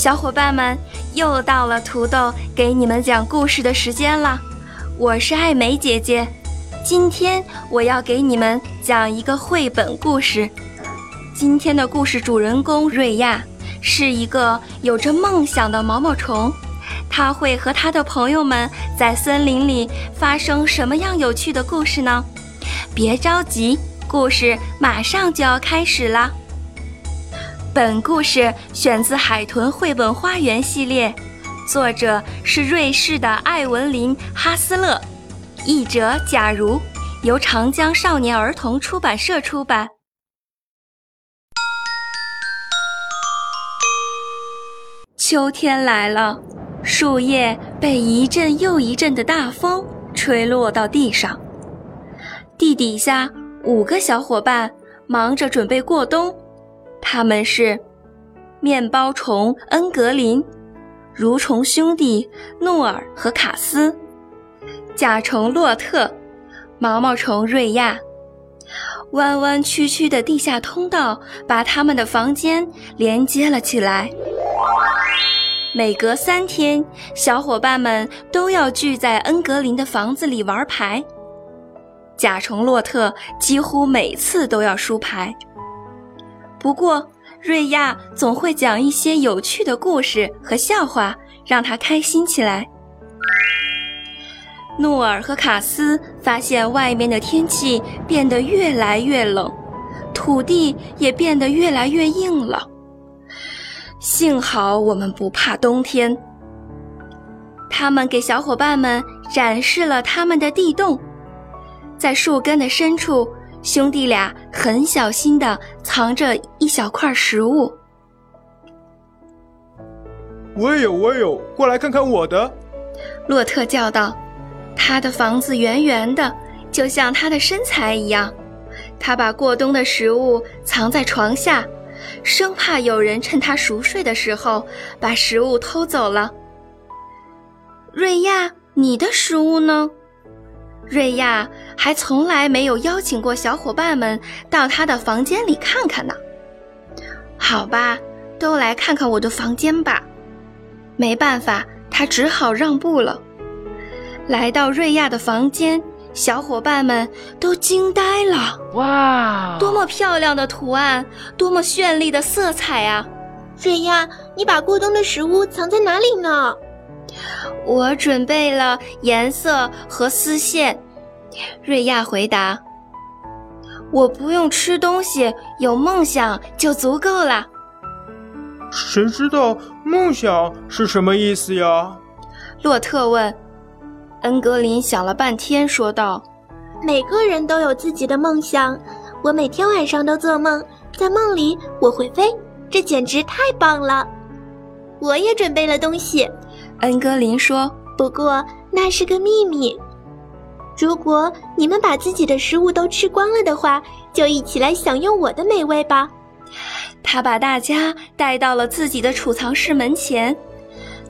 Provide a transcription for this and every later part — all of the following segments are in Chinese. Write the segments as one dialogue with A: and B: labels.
A: 小伙伴们，又到了土豆给你们讲故事的时间了。我是艾美姐姐，今天我要给你们讲一个绘本故事。今天的故事主人公瑞亚是一个有着梦想的毛毛虫。他会和他的朋友们在森林里发生什么样有趣的故事呢？别着急，故事马上就要开始了。本故事选自《海豚绘本花园》系列，作者是瑞士的艾文琳·哈斯勒，译者贾如，由长江少年儿童出版社出版。秋天来了。树叶被一阵又一阵的大风吹落到地上。地底下五个小伙伴忙着准备过冬，他们是面包虫恩格林、蠕虫兄弟诺尔和卡斯、甲虫洛特、毛毛虫瑞亚。弯弯曲曲的地下通道把他们的房间连接了起来。每隔三天，小伙伴们都要聚在恩格林的房子里玩牌。甲虫洛特几乎每次都要输牌，不过瑞亚总会讲一些有趣的故事和笑话，让他开心起来。诺尔和卡斯发现外面的天气变得越来越冷，土地也变得越来越硬了。幸好我们不怕冬天。他们给小伙伴们展示了他们的地洞，在树根的深处，兄弟俩很小心的藏着一小块食物。
B: 我也有，我也有，过来看看我的！
A: 洛特叫道。他的房子圆圆的，就像他的身材一样。他把过冬的食物藏在床下。生怕有人趁他熟睡的时候把食物偷走了。瑞亚，你的食物呢？瑞亚还从来没有邀请过小伙伴们到他的房间里看看呢。好吧，都来看看我的房间吧。没办法，他只好让步了。来到瑞亚的房间。小伙伴们都惊呆了！哇，多么漂亮的图案，多么绚丽的色彩啊！
C: 瑞亚，你把过冬的食物藏在哪里呢？
A: 我准备了颜色和丝线。瑞亚回答：“我不用吃东西，有梦想就足够了。”
B: 谁知道梦想是什么意思呀？
A: 洛特问。恩格林想了半天，说道：“
C: 每个人都有自己的梦想。我每天晚上都做梦，在梦里我会飞，这简直太棒了。我也准备了东西。”
A: 恩格林说：“
C: 不过那是个秘密。如果你们把自己的食物都吃光了的话，就一起来享用我的美味吧。”
A: 他把大家带到了自己的储藏室门前，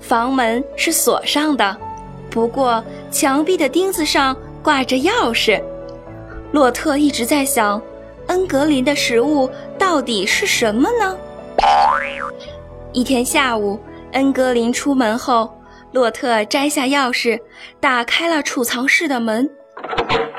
A: 房门是锁上的，不过。墙壁的钉子上挂着钥匙，洛特一直在想，恩格林的食物到底是什么呢？一天下午，恩格林出门后，洛特摘下钥匙，打开了储藏室的门，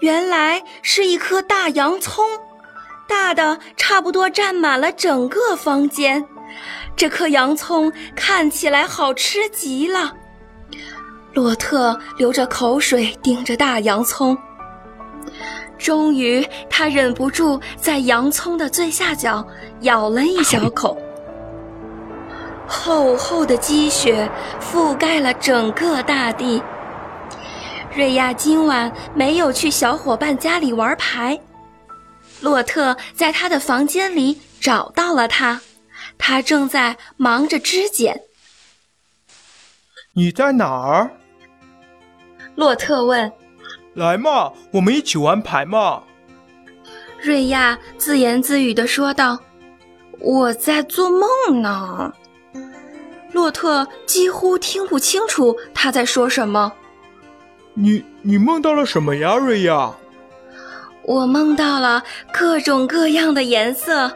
A: 原来是一颗大洋葱，大的差不多占满了整个房间。这颗洋葱看起来好吃极了。洛特流着口水盯着大洋葱，终于他忍不住在洋葱的最下角咬了一小口。厚厚的积雪覆盖了整个大地。瑞亚今晚没有去小伙伴家里玩牌，洛特在他的房间里找到了他，他正在忙着织茧。
B: 你在哪儿？
A: 洛特问。
B: 来嘛，我们一起玩牌嘛。
A: 瑞亚自言自语地说道：“我在做梦呢。”洛特几乎听不清楚他在说什么。
B: 你你梦到了什么呀，瑞亚？
A: 我梦到了各种各样的颜色。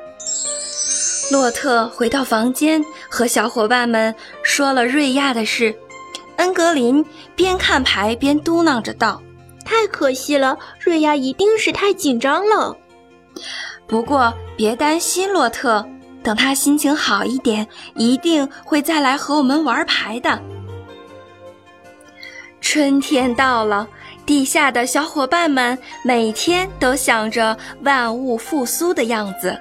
A: 洛特回到房间，和小伙伴们说了瑞亚的事。恩格林边看牌边嘟囔着道：“
C: 太可惜了，瑞亚一定是太紧张了。”
A: 不过别担心，洛特，等他心情好一点，一定会再来和我们玩牌的。春天到了，地下的小伙伴们每天都想着万物复苏的样子，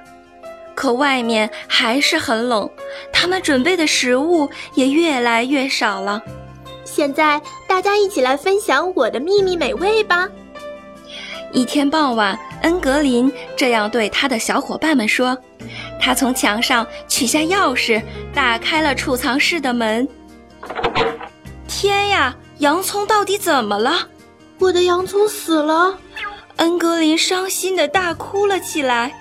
A: 可外面还是很冷，他们准备的食物也越来越少了。
C: 现在，大家一起来分享我的秘密美味吧。
A: 一天傍晚，恩格林这样对他的小伙伴们说：“他从墙上取下钥匙，打开了储藏室的门。天呀，洋葱到底怎么了？
C: 我的洋葱死了！”
A: 恩格林伤心的大哭了起来。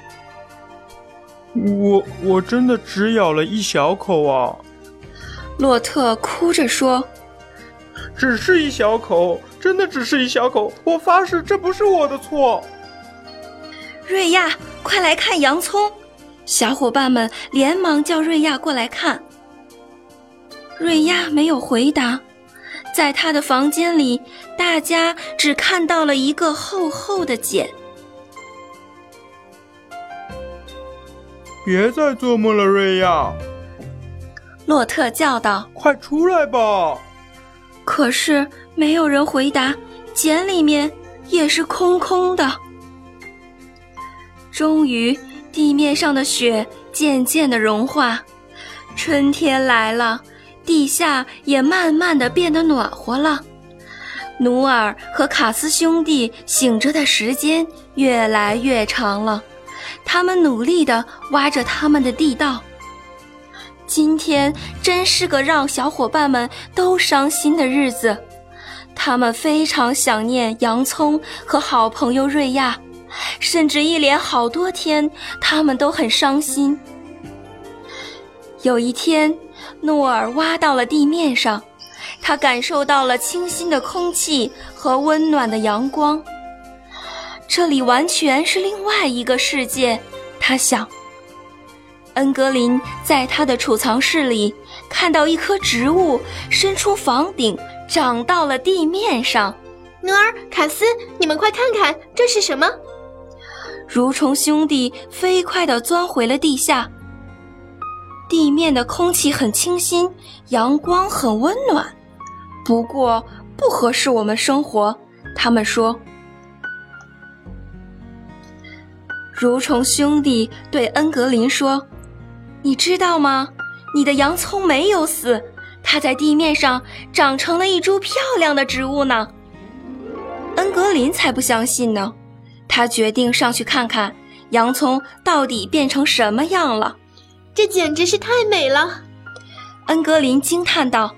B: 我我真的只咬了一小口啊！
A: 洛特哭着说。
B: 只是一小口，真的只是一小口。我发誓，这不是我的错。
A: 瑞亚，快来看洋葱！小伙伴们连忙叫瑞亚过来看。瑞亚没有回答，在他的房间里，大家只看到了一个厚厚的茧。
B: 别再做梦了，瑞亚！
A: 洛特叫道：“
B: 快出来吧！”
A: 可是没有人回答，茧里面也是空空的。终于，地面上的雪渐渐的融化，春天来了，地下也慢慢的变得暖和了。努尔和卡斯兄弟醒着的时间越来越长了，他们努力的挖着他们的地道。今天真是个让小伙伴们都伤心的日子，他们非常想念洋葱和好朋友瑞亚，甚至一连好多天，他们都很伤心。有一天，诺尔挖到了地面上，他感受到了清新的空气和温暖的阳光，这里完全是另外一个世界，他想。恩格林在他的储藏室里看到一棵植物伸出房顶，长到了地面上。
C: 努尔、卡斯，你们快看看，这是什么？
A: 蠕虫兄弟飞快地钻回了地下。地面的空气很清新，阳光很温暖，不过不合适我们生活。他们说。蠕虫兄弟对恩格林说。你知道吗？你的洋葱没有死，它在地面上长成了一株漂亮的植物呢。恩格林才不相信呢，他决定上去看看洋葱到底变成什么样了。
C: 这简直是太美了！
A: 恩格林惊叹道。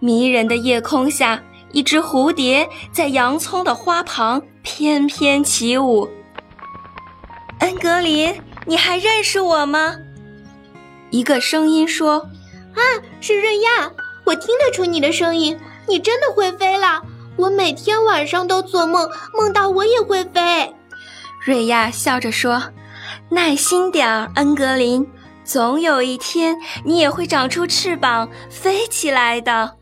A: 迷人的夜空下，一只蝴蝶在洋葱的花旁翩翩起舞。恩格林，你还认识我吗？一个声音说：“
C: 啊，是瑞亚！我听得出你的声音，你真的会飞了。我每天晚上都做梦，梦到我也会飞。”
A: 瑞亚笑着说：“耐心点儿，恩格林，总有一天你也会长出翅膀飞起来的。”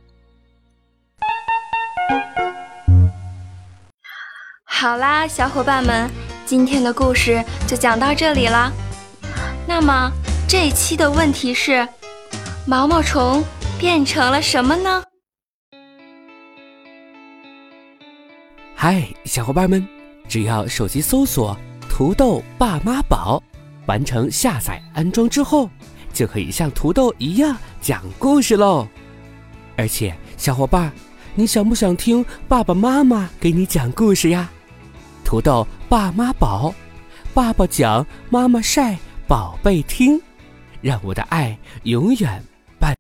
A: 好啦，小伙伴们，今天的故事就讲到这里了。那么。这期的问题是：毛毛虫变成了什么呢？
D: 嗨，小伙伴们，只要手机搜索“土豆爸妈宝”，完成下载安装之后，就可以像土豆一样讲故事喽。而且，小伙伴，你想不想听爸爸妈妈给你讲故事呀？土豆爸妈宝。爸爸讲，妈妈晒，宝贝听，让我的爱永远